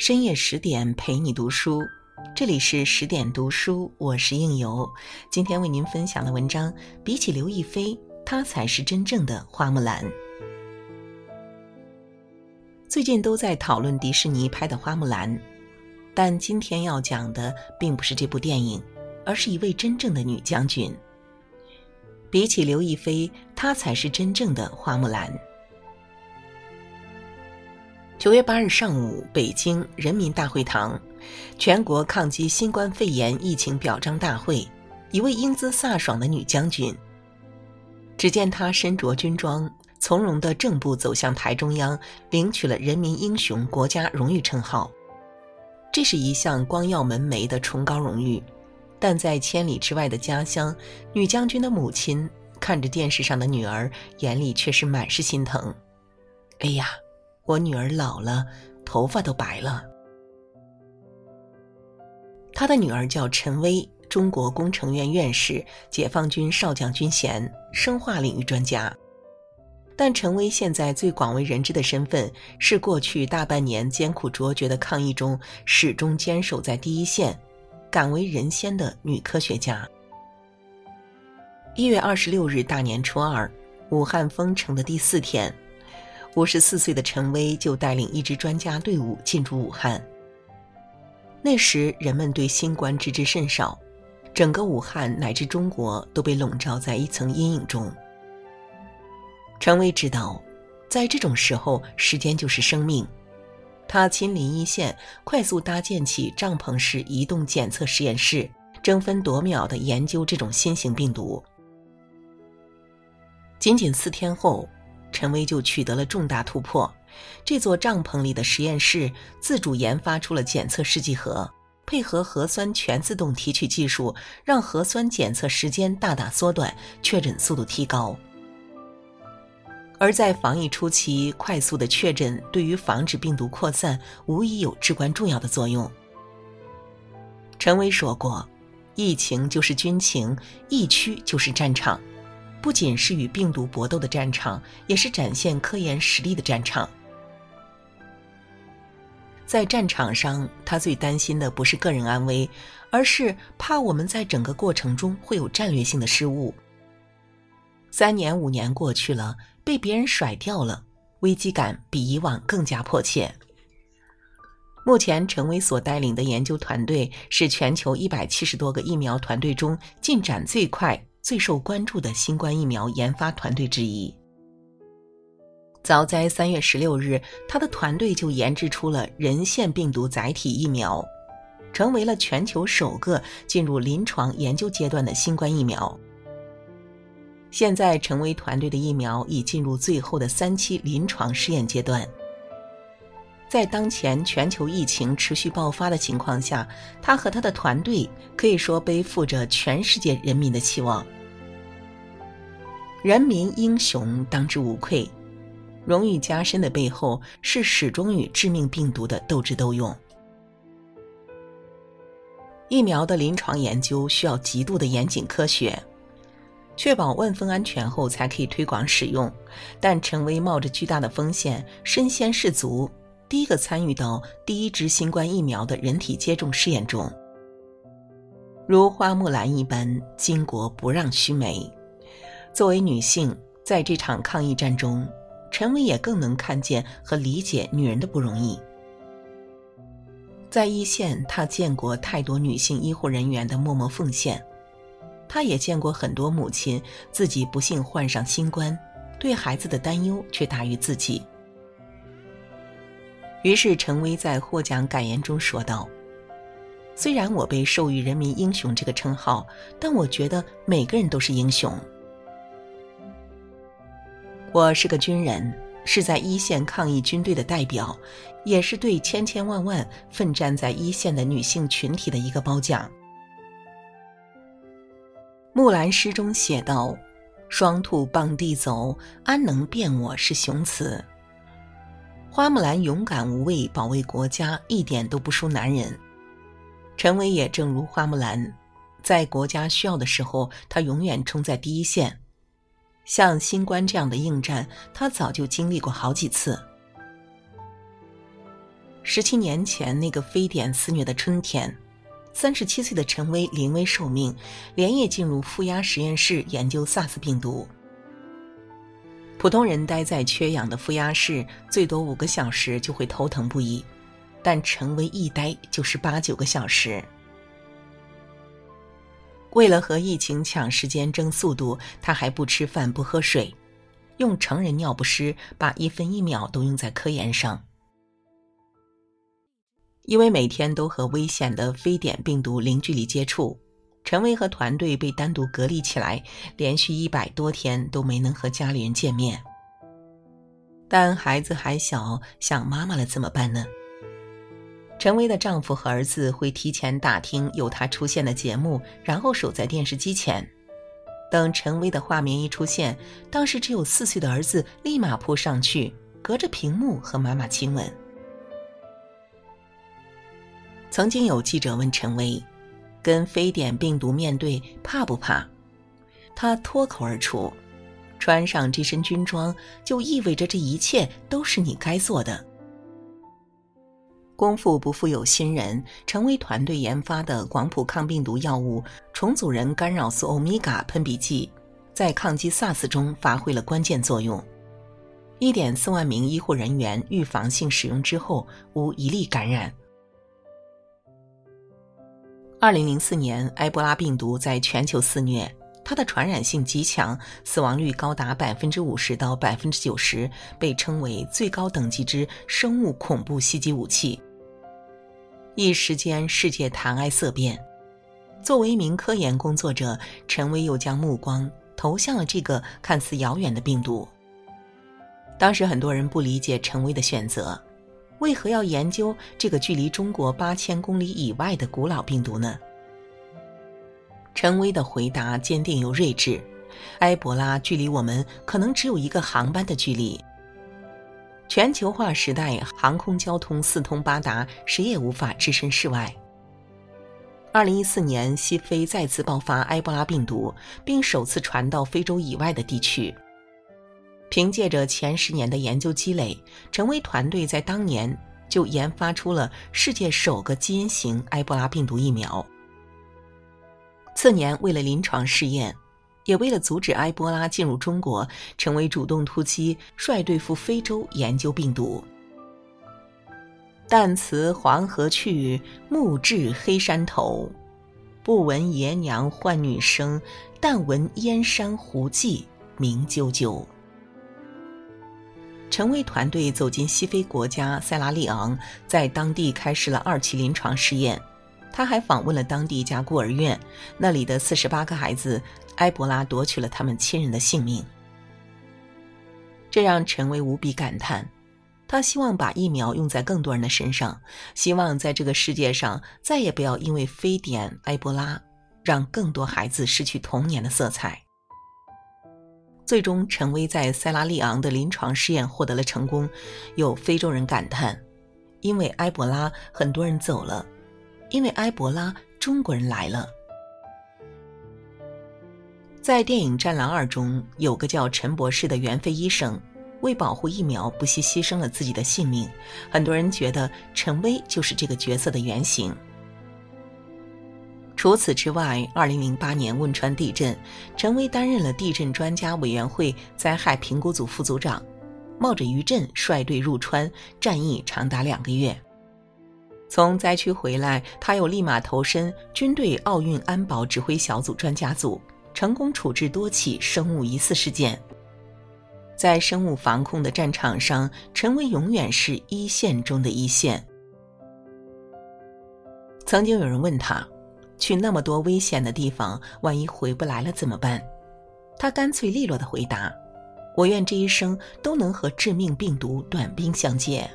深夜十点陪你读书，这里是十点读书，我是应由。今天为您分享的文章，比起刘亦菲，她才是真正的花木兰。最近都在讨论迪士尼拍的《花木兰》，但今天要讲的并不是这部电影，而是一位真正的女将军。比起刘亦菲，她才是真正的花木兰。九月八日上午，北京人民大会堂，全国抗击新冠肺炎疫情表彰大会，一位英姿飒爽的女将军。只见她身着军装，从容的正步走向台中央，领取了人民英雄国家荣誉称号。这是一项光耀门楣的崇高荣誉，但在千里之外的家乡，女将军的母亲看着电视上的女儿，眼里却是满是心疼。哎呀！我女儿老了，头发都白了。他的女儿叫陈薇，中国工程院院士，解放军少将军衔，生化领域专家。但陈薇现在最广为人知的身份是过去大半年艰苦卓绝的抗疫中始终坚守在第一线、敢为人先的女科学家。一月二十六日大年初二，武汉封城的第四天。五十四岁的陈薇就带领一支专家队伍进驻武汉。那时人们对新冠知之甚少，整个武汉乃至中国都被笼罩在一层阴影中。陈薇知道，在这种时候，时间就是生命。他亲临一线，快速搭建起帐篷式移动检测实验室，争分夺秒地研究这种新型病毒。仅仅四天后。陈薇就取得了重大突破，这座帐篷里的实验室自主研发出了检测试剂盒，配合核酸全自动提取技术，让核酸检测时间大大缩短，确诊速度提高。而在防疫初期，快速的确诊对于防止病毒扩散无疑有至关重要的作用。陈薇说过：“疫情就是军情，疫区就是战场。”不仅是与病毒搏斗的战场，也是展现科研实力的战场。在战场上，他最担心的不是个人安危，而是怕我们在整个过程中会有战略性的失误。三年五年过去了，被别人甩掉了，危机感比以往更加迫切。目前，陈薇所带领的研究团队是全球一百七十多个疫苗团队中进展最快。最受关注的新冠疫苗研发团队之一。早在三月十六日，他的团队就研制出了人腺病毒载体疫苗，成为了全球首个进入临床研究阶段的新冠疫苗。现在，成为团队的疫苗已进入最后的三期临床试验阶段。在当前全球疫情持续爆发的情况下，他和他的团队可以说背负着全世界人民的期望。人民英雄当之无愧，荣誉加身的背后是始终与致命病毒的斗智斗勇。疫苗的临床研究需要极度的严谨科学，确保万分安全后才可以推广使用。但陈薇冒着巨大的风险，身先士卒。第一个参与到第一支新冠疫苗的人体接种试验中，如花木兰一般巾帼不让须眉。作为女性，在这场抗疫战中，陈薇也更能看见和理解女人的不容易。在一线，她见过太多女性医护人员的默默奉献，他也见过很多母亲自己不幸患上新冠，对孩子的担忧却大于自己。于是，陈薇在获奖感言中说道：“虽然我被授予‘人民英雄’这个称号，但我觉得每个人都是英雄。我是个军人，是在一线抗疫军队的代表，也是对千千万万奋战在一线的女性群体的一个褒奖。”《木兰诗》中写道：“双兔傍地走，安能辨我是雄雌。”花木兰勇敢无畏，保卫国家，一点都不输男人。陈薇也正如花木兰，在国家需要的时候，她永远冲在第一线。像新冠这样的应战，他早就经历过好几次。十七年前那个非典肆虐的春天，三十七岁的陈薇临危受命，连夜进入负压实验室研究 SARS 病毒。普通人待在缺氧的负压室，最多五个小时就会头疼不已，但陈薇一待就是八九个小时。为了和疫情抢时间、争速度，他还不吃饭、不喝水，用成人尿不湿把一分一秒都用在科研上。因为每天都和危险的非典病毒零距离接触，陈薇和团队被单独隔离起来，连续一百多天都没能和家里人见面。但孩子还小，想妈妈了怎么办呢？陈薇的丈夫和儿子会提前打听有她出现的节目，然后守在电视机前，等陈薇的画面一出现，当时只有四岁的儿子立马扑上去，隔着屏幕和妈妈亲吻。曾经有记者问陈薇：“跟非典病毒面对怕不怕？”她脱口而出：“穿上这身军装，就意味着这一切都是你该做的。”功夫不负有心人，陈薇团队研发的广谱抗病毒药物重组人干扰素欧米伽喷鼻剂，在抗击 SARS 中发挥了关键作用。一点四万名医护人员预防性使用之后，无一例感染。二零零四年，埃博拉病毒在全球肆虐，它的传染性极强，死亡率高达百分之五十到百分之九十，被称为最高等级之生物恐怖袭击武器。一时间，世界谈埃色变。作为一名科研工作者，陈薇又将目光投向了这个看似遥远的病毒。当时很多人不理解陈薇的选择。为何要研究这个距离中国八千公里以外的古老病毒呢？陈薇的回答坚定又睿智：埃博拉距离我们可能只有一个航班的距离。全球化时代，航空交通四通八达，谁也无法置身事外。二零一四年，西非再次爆发埃博拉病毒，并首次传到非洲以外的地区。凭借着前十年的研究积累，陈薇团队在当年就研发出了世界首个基因型埃博拉病毒疫苗。次年，为了临床试验，也为了阻止埃博拉进入中国，陈薇主动突击，率队赴非洲研究病毒。旦辞黄河去，暮至黑山头，不闻爷娘唤女声，但闻燕山胡骑鸣啾啾。陈薇团队走进西非国家塞拉利昂，在当地开始了二期临床试验。他还访问了当地一家孤儿院，那里的四十八个孩子，埃博拉夺取了他们亲人的性命。这让陈薇无比感叹。他希望把疫苗用在更多人的身上，希望在这个世界上再也不要因为非典、埃博拉，让更多孩子失去童年的色彩。最终，陈薇在塞拉利昂的临床试验获得了成功。有非洲人感叹：“因为埃博拉，很多人走了；因为埃博拉，中国人来了。”在电影《战狼二》中，有个叫陈博士的援非医生，为保护疫苗不惜牺牲了自己的性命。很多人觉得陈薇就是这个角色的原型。除此之外，二零零八年汶川地震，陈薇担任了地震专家委员会灾害评估组副组长，冒着余震率队入川，战役长达两个月。从灾区回来，他又立马投身军队奥运安保指挥小组专家组，成功处置多起生物疑似事件。在生物防控的战场上，陈薇永远是一线中的一线。曾经有人问他。去那么多危险的地方，万一回不来了怎么办？他干脆利落的回答：“我愿这一生都能和致命病毒短兵相接。”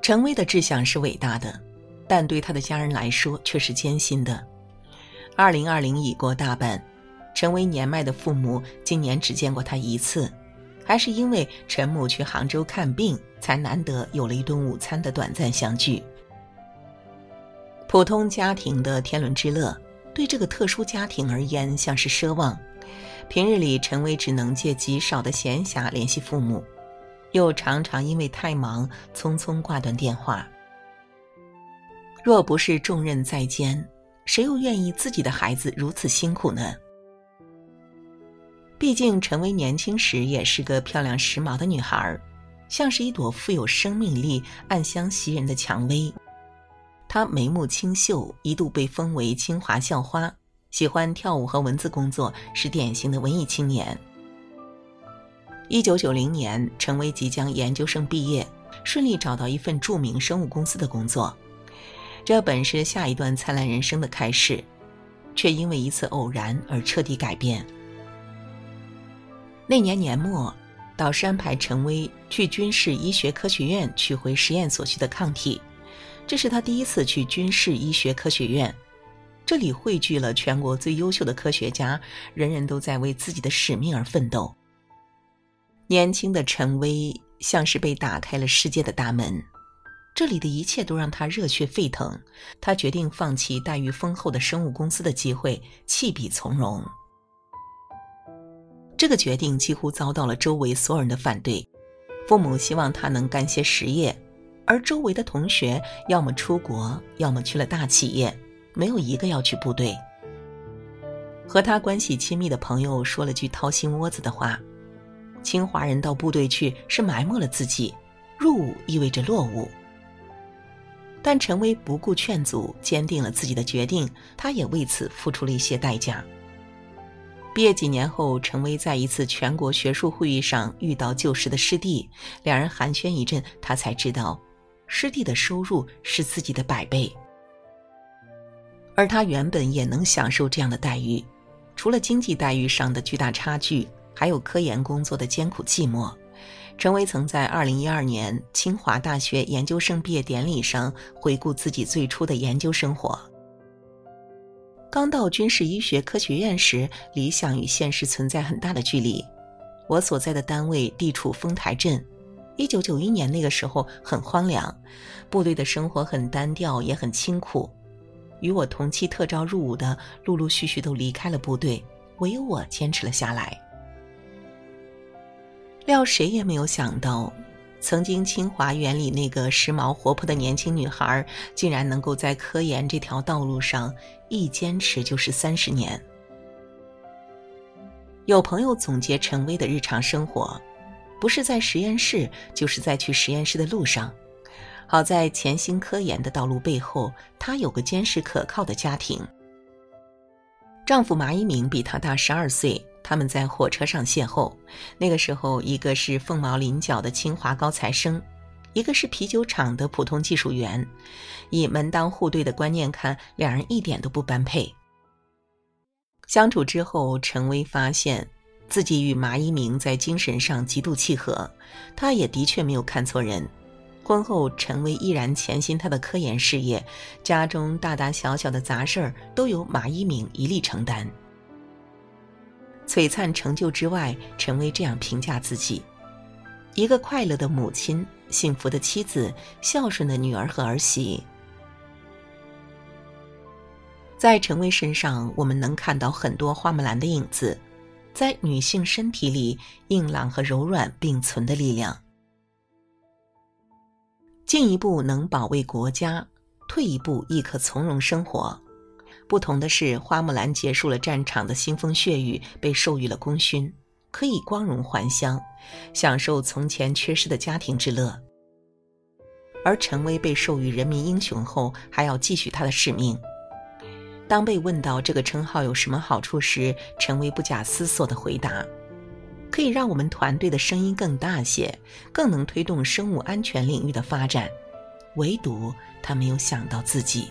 陈薇的志向是伟大的，但对他的家人来说却是艰辛的。二零二零已过大半，陈薇年迈的父母今年只见过他一次，还是因为陈母去杭州看病，才难得有了一顿午餐的短暂相聚。普通家庭的天伦之乐，对这个特殊家庭而言像是奢望，平日里，陈薇只能借极少的闲暇联系父母，又常常因为太忙匆匆挂断电话。若不是重任在肩，谁又愿意自己的孩子如此辛苦呢？毕竟，陈薇年轻时也是个漂亮时髦的女孩，像是一朵富有生命力、暗香袭人的蔷薇。她眉目清秀，一度被封为清华校花。喜欢跳舞和文字工作，是典型的文艺青年。一九九零年，陈薇即将研究生毕业，顺利找到一份著名生物公司的工作。这本是下一段灿烂人生的开始，却因为一次偶然而彻底改变。那年年末，导师安排陈薇去军事医学科学院取回实验所需的抗体，这是他第一次去军事医学科学院。这里汇聚了全国最优秀的科学家，人人都在为自己的使命而奋斗。年轻的陈薇像是被打开了世界的大门。这里的一切都让他热血沸腾，他决定放弃待遇丰厚的生物公司的机会，弃笔从戎。这个决定几乎遭到了周围所有人的反对，父母希望他能干些实业，而周围的同学要么出国，要么去了大企业，没有一个要去部队。和他关系亲密的朋友说了句掏心窝子的话：“清华人到部队去是埋没了自己，入伍意味着落伍。”但陈薇不顾劝阻，坚定了自己的决定。他也为此付出了一些代价。毕业几年后，陈薇在一次全国学术会议上遇到旧时的师弟，两人寒暄一阵，他才知道，师弟的收入是自己的百倍。而他原本也能享受这样的待遇，除了经济待遇上的巨大差距，还有科研工作的艰苦寂寞。陈薇曾在2012年清华大学研究生毕业典礼上回顾自己最初的研究生活。刚到军事医学科学院时，理想与现实存在很大的距离。我所在的单位地处丰台镇，1991年那个时候很荒凉，部队的生活很单调，也很清苦。与我同期特招入伍的，陆陆续续都离开了部队，唯有我坚持了下来。料谁也没有想到，曾经清华园里那个时髦活泼的年轻女孩，竟然能够在科研这条道路上一坚持就是三十年。有朋友总结陈薇的日常生活，不是在实验室，就是在去实验室的路上。好在潜心科研的道路背后，她有个坚实可靠的家庭。丈夫马一鸣比她大十二岁。他们在火车上邂逅，那个时候，一个是凤毛麟角的清华高材生，一个是啤酒厂的普通技术员。以门当户对的观念看，两人一点都不般配。相处之后，陈薇发现自己与马一鸣在精神上极度契合，他也的确没有看错人。婚后，陈薇依然潜心他的科研事业，家中大大小小的杂事儿都由马一鸣一力承担。璀璨成就之外，陈薇这样评价自己：一个快乐的母亲，幸福的妻子，孝顺的女儿和儿媳。在陈薇身上，我们能看到很多花木兰的影子，在女性身体里，硬朗和柔软并存的力量。进一步能保卫国家，退一步亦可从容生活。不同的是，花木兰结束了战场的腥风血雨，被授予了功勋，可以光荣还乡，享受从前缺失的家庭之乐。而陈薇被授予人民英雄后，还要继续她的使命。当被问到这个称号有什么好处时，陈薇不假思索地回答：“可以让我们团队的声音更大些，更能推动生物安全领域的发展。”唯独他没有想到自己。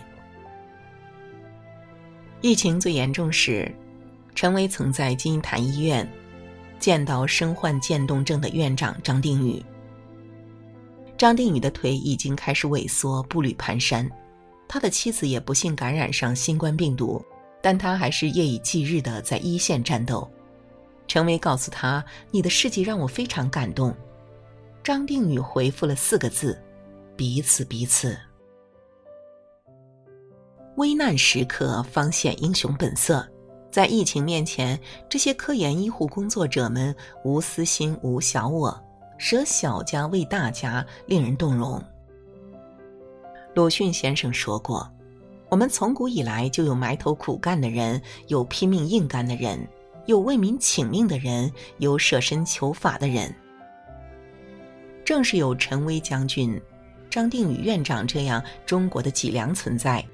疫情最严重时，陈薇曾在金银潭医院见到身患渐冻症的院长张定宇。张定宇的腿已经开始萎缩，步履蹒跚，他的妻子也不幸感染上新冠病毒，但他还是夜以继日的在一线战斗。陈薇告诉他：“你的事迹让我非常感动。”张定宇回复了四个字：“彼此，彼此。”危难时刻方显英雄本色，在疫情面前，这些科研医护工作者们无私心、无小我，舍小家为大家，令人动容。鲁迅先生说过：“我们从古以来就有埋头苦干的人，有拼命硬干的人，有为民请命的人，有舍身求法的人。正是有陈威将军、张定宇院长这样中国的脊梁存在。”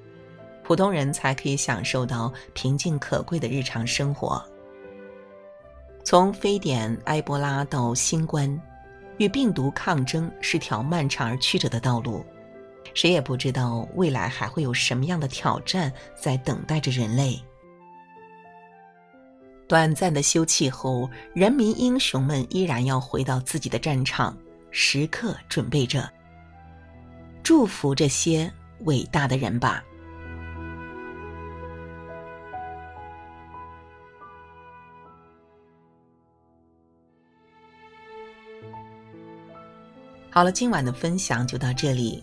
普通人才可以享受到平静可贵的日常生活。从非典、埃博拉到新冠，与病毒抗争是条漫长而曲折的道路，谁也不知道未来还会有什么样的挑战在等待着人类。短暂的休憩后，人民英雄们依然要回到自己的战场，时刻准备着。祝福这些伟大的人吧。好了，今晚的分享就到这里。